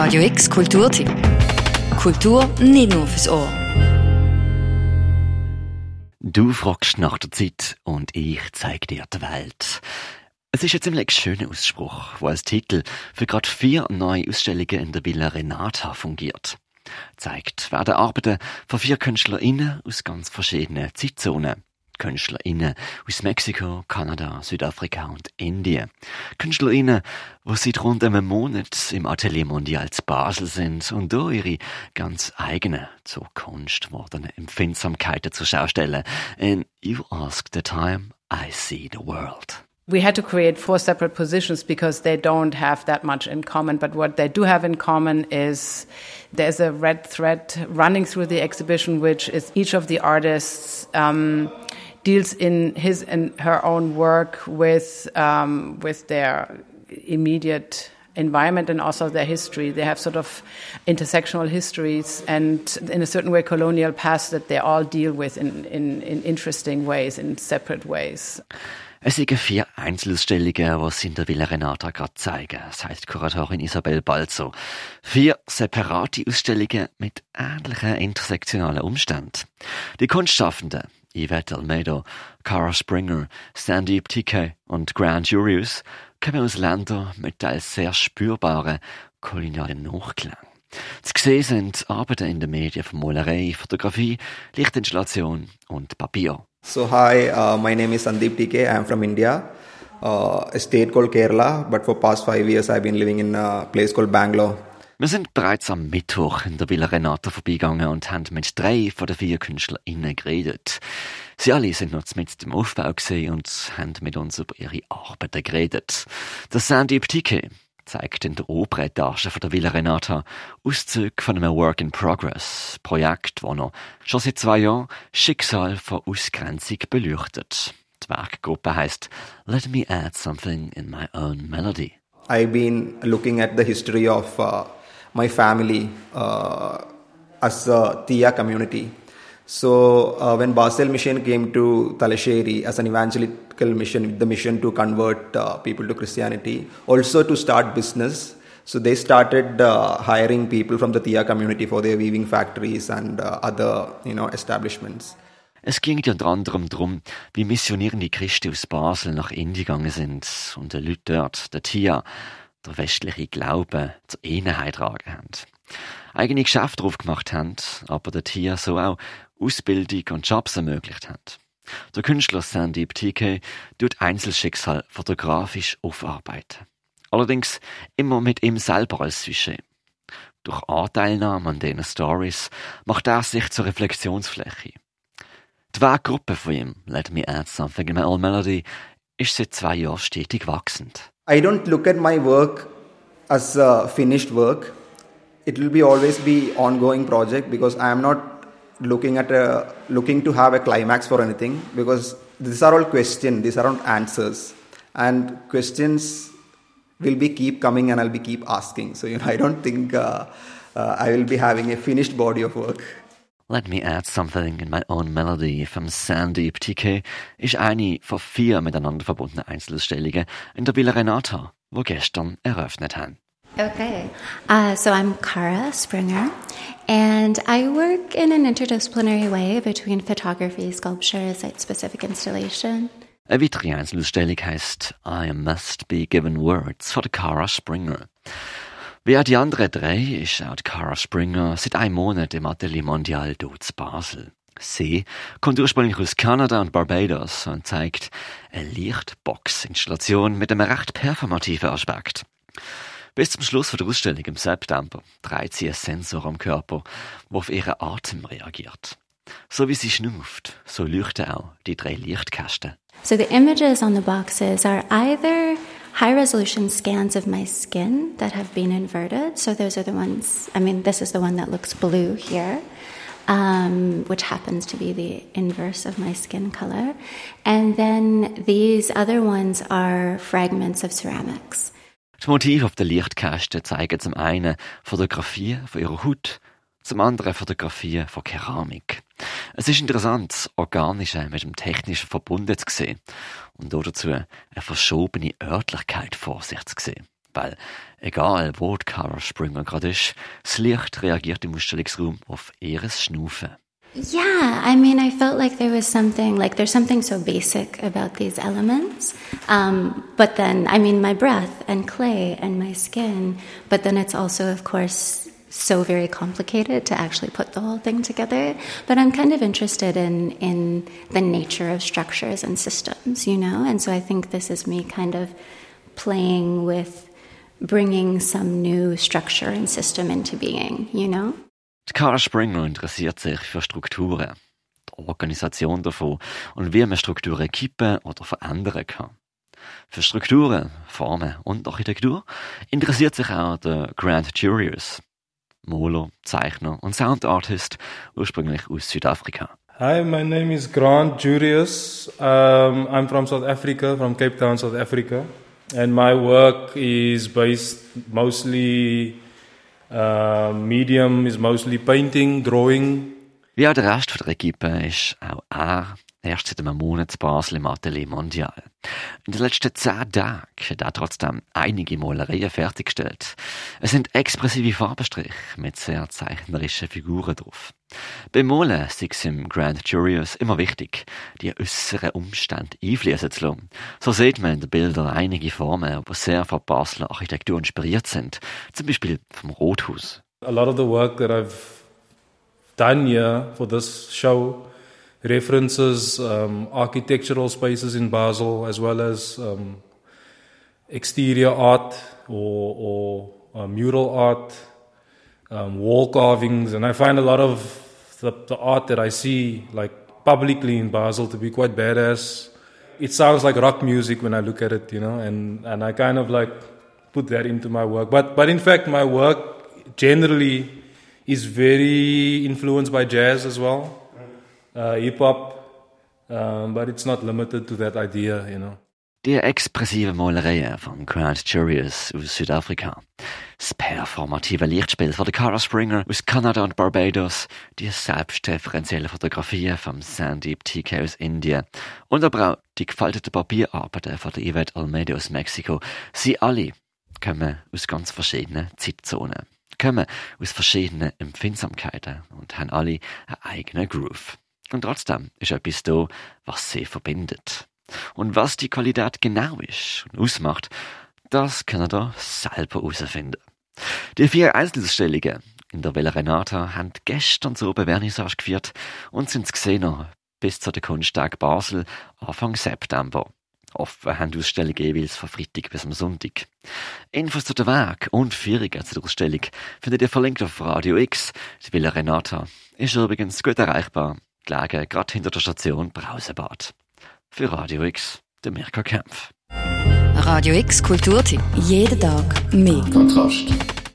Radio X Kulturtipp. Kultur nicht nur fürs Ohr. Du fragst nach der Zeit und ich zeig dir die Welt. Es ist ein ziemlich schöner Ausspruch, der als Titel für gerade vier neue Ausstellungen in der Villa Renata fungiert. Zeigt werden Arbeiten von vier KünstlerInnen aus ganz verschiedenen Zeitzonen. KünstlerInnen aus Mexiko, Kanada, Südafrika und Indien. KünstlerInnen, die seit rund einem Monat im Atelier Mondial zu Basel sind und da ihre ganz eigene, zur Kunst gewordene Empfindsamkeiten zur Schau stellen. And you ask the time, I see the world. we had to create four separate positions because they don't have that much in common. But what they do have in common is there's a red thread running through the exhibition, which is each of the artists um, deals in his and her own work with um, with their immediate environment and also their history. They have sort of intersectional histories and, in a certain way, colonial past that they all deal with in, in, in interesting ways, in separate ways. Es sind vier Einzelausstellungen, sie in der Villa Renata gerade zeigen, sagt Kuratorin Isabel Balzo. Vier separate Ausstellungen mit ähnlichen intersektionalen Umständen. Die Kunstschaffenden, Yvette Almeida, Cara Springer, Sandeep TK und Grant Jurius, kommen aus Ländern mit teils sehr spürbaren kolonialen Nachklang. Zu sehen sind Arbeiten in den Medien von Malerei, Fotografie, Lichtinstallation und Papier. So hi, uh, my name is Sandeep TK. I am from India, uh, a state called Kerala, but for past five years I've been living in a place called Bangalore. Wir sind bereits am Mittwoch in der Villa Renata vorbeigegangen und haben mit drei von den vier KünstlerInnen geredet. Sie alle sind noch mit dem Aufbau und haben mit uns über ihre Arbeiten geredet. Der Sandeep TK zeigt in der Oberetage von der Villa Renata Auszüge von einem Work in Progress, Projekt, das noch schon seit zwei Jahren Schicksal von Ausgrenzung beleuchtet. Die Werkgruppe heißt Let Me Add Something in My Own Melody. I've been looking at the history of uh, my family uh, as a Tia community. So uh, when Basel Mission came to Talasheri as an evangelical mission, with the mission to convert uh, people to Christianity, also to start business. So they started uh, hiring people from the Tia community for their weaving factories and uh, other, you know, establishments. Es ging unter anderem darum, wie missionierende Christen aus Basel nach Indien gegangen sind und den Leuten dort, der Tia, der westliche Glaube zur Einheit tragen haben. Eigene Geschäfte drauf gemacht haben, aber der Tia so auch Ausbildung und Jobs ermöglicht hat. Der Künstler Sandeep TK tut Einzelschicksal fotografisch aufarbeiten. Allerdings immer mit ihm selber als Sujet. Durch Anteilnahme an diesen Stories macht er sich zur Reflexionsfläche. Die Weggruppe von ihm, Let Me Add Something in My Old Melody, ist seit zwei Jahren stetig wachsend. I don't look at my work as a finished work. It will be always be ongoing project because I am not looking at a looking to have a climax for anything because these are all questions these are not answers. And questions will be keep coming and i'll be keep asking. So you know i don't think uh, uh, i will be having a finished body of work Let me add something in my own melody vom Sandeep TK ist eine von vier miteinander verbundenen Einzelausstellungen in der Villa Renata, wo gestern eröffnet haben. Okay. Uh, so I'm Kara Springer, and I work in an interdisciplinary way between photography, sculpture, site specific installation. Eine weitere Einzelausstellung heisst I Must Be Given Words von Cara Springer. Auch die anderen drei ist auch Cara Springer seit einem Monat im Atelier Mondial zu Basel. Sie kommt ursprünglich aus Kanada und Barbados und zeigt eine Lichtbox-Installation mit einem recht performativen Aspekt. Bis zum Schluss der Ausstellung im September dreht sie einen Sensor am Körper, der auf ihren Atem reagiert. So wie sie schnauft, so leuchten auch die drei Lichtkästen. So the images on the boxes are either high resolution scans of my skin that have been inverted. So those are the ones, I mean, this is the one that looks blue here. Um, which happens to be the inverse of my skin color. And then these other ones are fragments of ceramics. Die Motive auf den Lichtkästen zeigen zum einen Fotografien von ihrer Haut, zum anderen Fotografien von Keramik. Es ist interessant, das Organische mit dem Technischen verbunden zu sehen und dazu eine verschobene Örtlichkeit vor sich zu sehen. weil egal wo die Cara Springer gerade ist, das Licht reagiert im Ausstellungsraum auf ihres Schnufen. Yeah, I mean, I felt like there was something, like there's something so basic about these elements. Um, but then, I mean, my breath and clay and my skin, but then it's also, of course, so very complicated to actually put the whole thing together. But I'm kind of interested in, in the nature of structures and systems, you know? And so I think this is me kind of playing with bringing some new structure and system into being, you know? Cara Springer interessiert sich für Strukturen, die Organisation davon und wie man Strukturen kippen oder verändern kann. Für Strukturen, Formen und Architektur interessiert sich auch der Grant Jurius, Maler, Zeichner und Soundartist, ursprünglich aus Südafrika. Hi, my name is Grant Jurius. Um, I'm from South Africa, from Cape Town, South Africa. And my work is based mostly Uh, medium is mostly painting, drawing. Wie auch der Rest der Equipe ist auch er erst seit einem Monat zu Basel im Atelier Mondial. In den letzten zehn Tagen hat er trotzdem einige Malereien fertiggestellt. Es sind expressive Farbenstriche mit sehr zeichnerischen Figuren drauf. Beim Malen ist es im Grand Jurius immer wichtig, die äußeren Umstände einfließen zu lassen. So sieht man in den Bildern einige Formen, die sehr von Basler Architektur inspiriert sind. Zum Beispiel vom Rothaus. A lot of the work that I've done here for this show references um, architectural spaces in Basel as well as um, exterior art or, or uh, mural art, um, wall carvings, and I find a lot of the, the, art that I see like publicly in Basel to be quite badass. It sounds like rock music when I look at it, you know, and, and I kind of like put that into my work. But but in fact, my work generally is very influenced by jazz as well hip hop, but it's not limited to that idea, you know. Die expressive Malereien von Grant Jurius aus Südafrika. Das performative Lichtspiel von der Cara Springer aus Kanada und Barbados. Die selbstreferenziellen Fotografien vom Sandeep TK aus Indien. Und aber auch die gefalteten Papierarbeiten von der Yvette Almeida aus Mexiko. Sie alle kommen aus ganz verschiedenen Zeitzonen. Kommen aus verschiedenen Empfindsamkeiten und haben alle einen eigenen Groove. Und trotzdem ist etwas da, was sie verbindet. Und was die Qualität genau ist und ausmacht, das kann er selber herausfinden. Die vier Einzelausstellungen in der Villa Renata haben gestern so eine Vernissage geführt und sind gesehen bis zu den Kunsttag Basel Anfang September. Offen haben die Ausstellungen jeweils von Freitag bis am Sonntag. Infos zu der Weg und Führungen zu der Ausstellung findet ihr verlinkt auf Radio X. Die Villa Renata ist übrigens gut erreichbar gelegen gerade hinter der Station Brausebad. Für Radio X, der Mirka Kempf. Radio X Kulturtipp. Jeden Tag mehr. Kontrast.